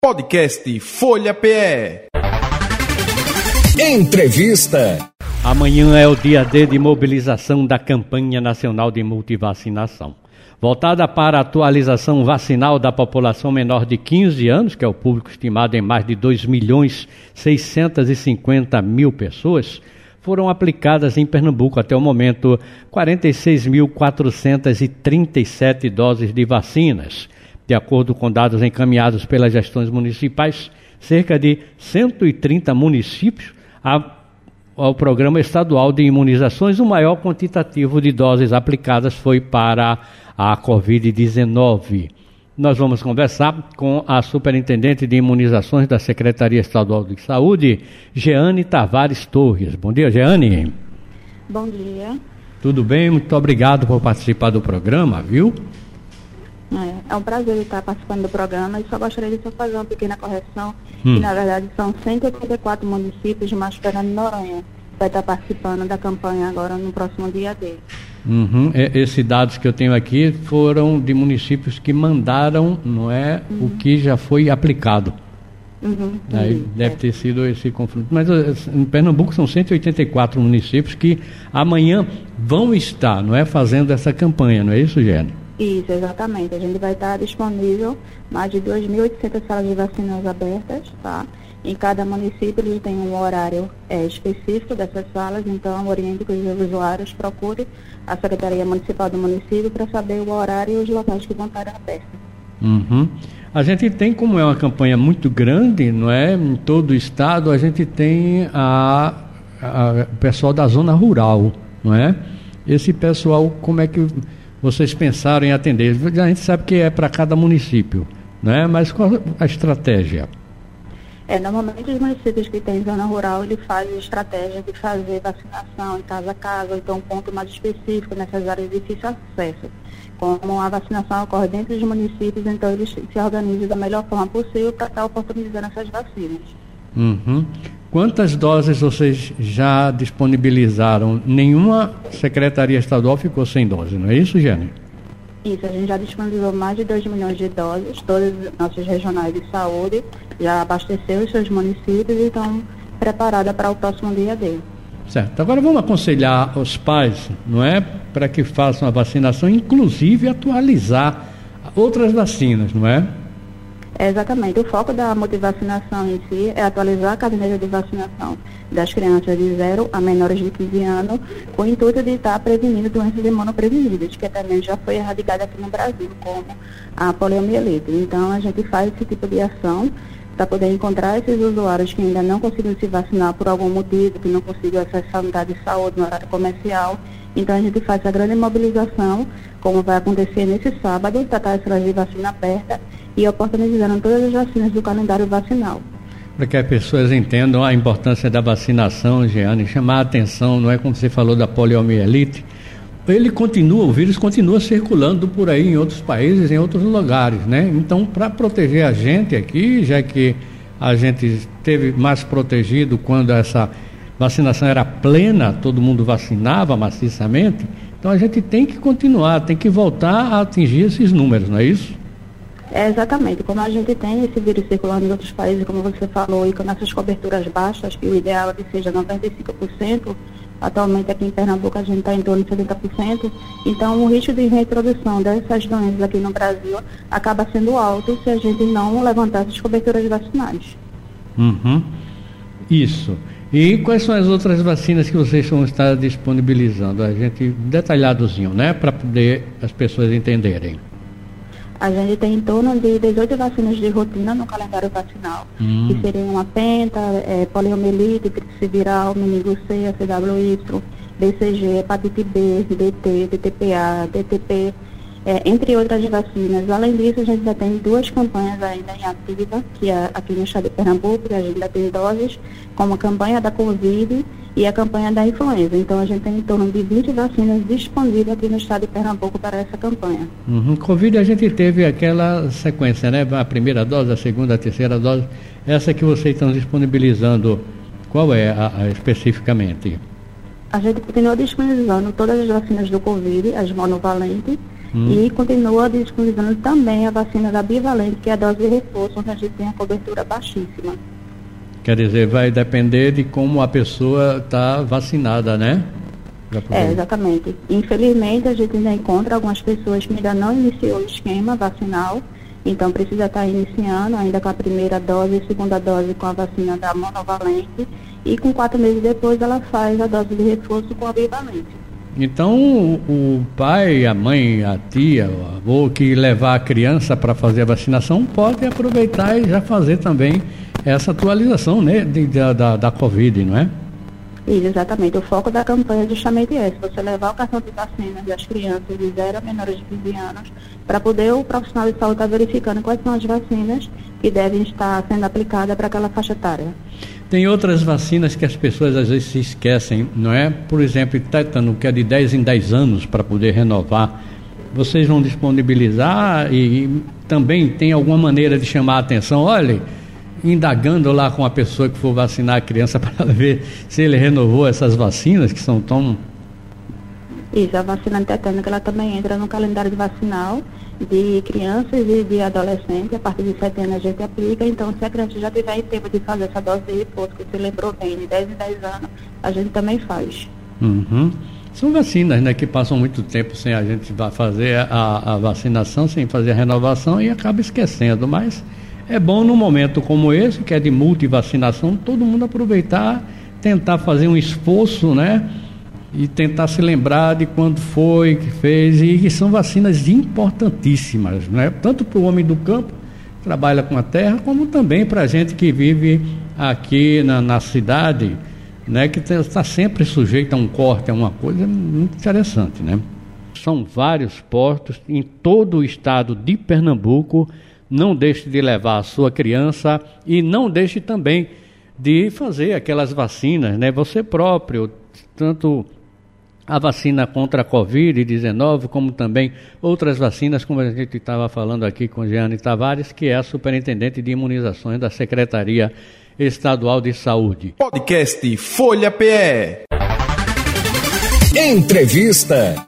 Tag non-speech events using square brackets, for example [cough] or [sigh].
Podcast Folha PE. Entrevista. Amanhã é o dia D de mobilização da campanha nacional de multivacinação. Voltada para a atualização vacinal da população menor de 15 anos, que é o público estimado em mais de 2 milhões 650 mil pessoas, foram aplicadas em Pernambuco até o momento 46.437 doses de vacinas de acordo com dados encaminhados pelas gestões municipais, cerca de 130 municípios ao programa estadual de imunizações, o maior quantitativo de doses aplicadas foi para a Covid-19. Nós vamos conversar com a superintendente de imunizações da Secretaria Estadual de Saúde, Jeane Tavares Torres. Bom dia, Jeane. Bom dia. Tudo bem? Muito obrigado por participar do programa, viu? É, é um prazer estar participando do programa e só gostaria de só fazer uma pequena correção, hum. que na verdade são 184 municípios de Masperano e Noronha vai estar participando da campanha agora no próximo dia dele. Uhum. Esses dados que eu tenho aqui foram de municípios que mandaram, não é, uhum. o que já foi aplicado. Uhum, Aí deve é. ter sido esse confronto. Mas eh, em Pernambuco são 184 municípios que amanhã vão estar, não é, fazendo essa campanha, não é isso, Gênero? Isso, exatamente. A gente vai estar disponível mais de 2.800 salas de vacinas abertas, tá? Em cada município eles têm um horário é, específico dessas salas, então oriento que os usuários procurem a Secretaria Municipal do município para saber o horário e os locais que vão estar abertos. Uhum. A gente tem, como é uma campanha muito grande, não é? Em todo o estado, a gente tem a, a, pessoal da zona rural, não é? Esse pessoal, como é que vocês pensaram em atender? A gente sabe que é para cada município, né? mas qual a estratégia? É, normalmente os municípios que têm zona rural, ele faz estratégia de fazer vacinação em casa a casa, então um ponto mais específico nessas áreas de difícil acesso. Como a vacinação ocorre dentro dos municípios, então eles se organizam da melhor forma possível para estar oportunizando essas vacinas. Uhum. Quantas doses vocês já disponibilizaram? Nenhuma secretaria estadual ficou sem dose, não é isso, Jane? Isso, a gente já disponibilizou mais de 2 milhões de doses, todas as nossas regionais de saúde já abasteceu os seus municípios e estão preparadas para o próximo dia dele. Certo. Agora vamos aconselhar os pais, não é? Para que façam a vacinação, inclusive atualizar outras vacinas, não é? É exatamente. O foco da motivacinação em si é atualizar a caderneta de vacinação das crianças de 0 a menores de 15 anos, com o intuito de estar prevenindo doenças imunopreveníveis, que também já foi erradicada aqui no Brasil, como a poliomielite. Então, a gente faz esse tipo de ação para poder encontrar esses usuários que ainda não conseguiram se vacinar por algum motivo, que não conseguiram acessar a unidade de saúde no horário comercial. Então, a gente faz a grande mobilização, como vai acontecer nesse sábado, tratar essa de vacina aberta e oportunizando todas as vacinas do calendário vacinal. Para que as pessoas entendam a importância da vacinação, Jeane, chamar a atenção, não é como você falou da poliomielite, ele continua, o vírus continua circulando por aí em outros países, em outros lugares, né? Então, para proteger a gente aqui, já que a gente esteve mais protegido quando essa vacinação era plena, todo mundo vacinava maciçamente, então a gente tem que continuar, tem que voltar a atingir esses números, não é isso? É, exatamente. Como a gente tem esse vírus circulando em outros países, como você falou, e com essas coberturas baixas, que o ideal é que seja 95%, atualmente aqui em Pernambuco a gente está em torno de 70%, então o risco de reintrodução dessas doenças aqui no Brasil acaba sendo alto se a gente não levantar essas coberturas vacinais. Uhum. Isso. E quais são as outras vacinas que vocês vão estar disponibilizando? A gente detalhadozinho, né? Para poder as pessoas entenderem. A gente tem em torno de 18 vacinas de rotina no calendário vacinal, hum. que seriam a penta, é, poliomielite, viral, meningo C, ACWY, BCG, hepatite B, DT, DTPA, DTP, é, entre outras vacinas. Além disso, a gente já tem duas campanhas ainda em ativa, que é aqui no estado de Pernambuco, que a gente ainda tem doses, como a campanha da Covid e a campanha da influenza. Então, a gente tem em torno de 20 vacinas disponíveis aqui no estado de Pernambuco para essa campanha. Uhum. Covid, a gente teve aquela sequência, né? A primeira dose, a segunda, a terceira dose. Essa que vocês estão disponibilizando, qual é a, a especificamente? A gente continua disponibilizando todas as vacinas do Covid, as monovalentes, Hum. E continua disponibilizando também a vacina da bivalente, que é a dose de reforço, onde a gente tem a cobertura baixíssima. Quer dizer, vai depender de como a pessoa está vacinada, né? É, exatamente. Infelizmente, a gente ainda encontra algumas pessoas que ainda não iniciou o esquema vacinal, então precisa estar tá iniciando ainda com a primeira dose e segunda dose com a vacina da monovalente, e com quatro meses depois ela faz a dose de reforço com a bivalente. Então, o pai, a mãe, a tia, o avô que levar a criança para fazer a vacinação pode aproveitar e já fazer também essa atualização né, de, da, da, da Covid, não é? Isso, exatamente. O foco da campanha é justamente esse, você levar o cartão de vacina das crianças de 0 a menores de 15 anos, para poder o profissional de saúde estar tá verificando quais são as vacinas que devem estar sendo aplicadas para aquela faixa etária. Tem outras vacinas que as pessoas às vezes se esquecem, não é? Por exemplo, tétano, que é de 10 em 10 anos para poder renovar. Vocês vão disponibilizar e, e também tem alguma maneira de chamar a atenção? Olha, indagando lá com a pessoa que for vacinar a criança [laughs] para ver se ele renovou essas vacinas que são tão. Isso, a vacina tetânica ela também entra no calendário de vacinal de crianças e de adolescentes, a partir de 7 anos a gente aplica, então se a criança já tiver tempo de fazer essa dose de reforço, que você lembrou bem, de 10 em 10 anos, a gente também faz. Uhum. São vacinas, né, que passam muito tempo sem a gente fazer a, a vacinação, sem fazer a renovação e acaba esquecendo, mas é bom num momento como esse, que é de multivacinação, todo mundo aproveitar, tentar fazer um esforço, né? E tentar se lembrar de quando foi que fez e que são vacinas importantíssimas, né? tanto para o homem do campo que trabalha com a terra, como também para a gente que vive aqui na, na cidade, né? que está sempre sujeito a um corte, a uma coisa muito interessante, né? São vários postos em todo o estado de Pernambuco. Não deixe de levar a sua criança e não deixe também de fazer aquelas vacinas, né? Você próprio, tanto a vacina contra a Covid-19, como também outras vacinas, como a gente estava falando aqui com Jeane Tavares, que é a superintendente de imunizações da Secretaria Estadual de Saúde. Podcast Folha PE. Entrevista.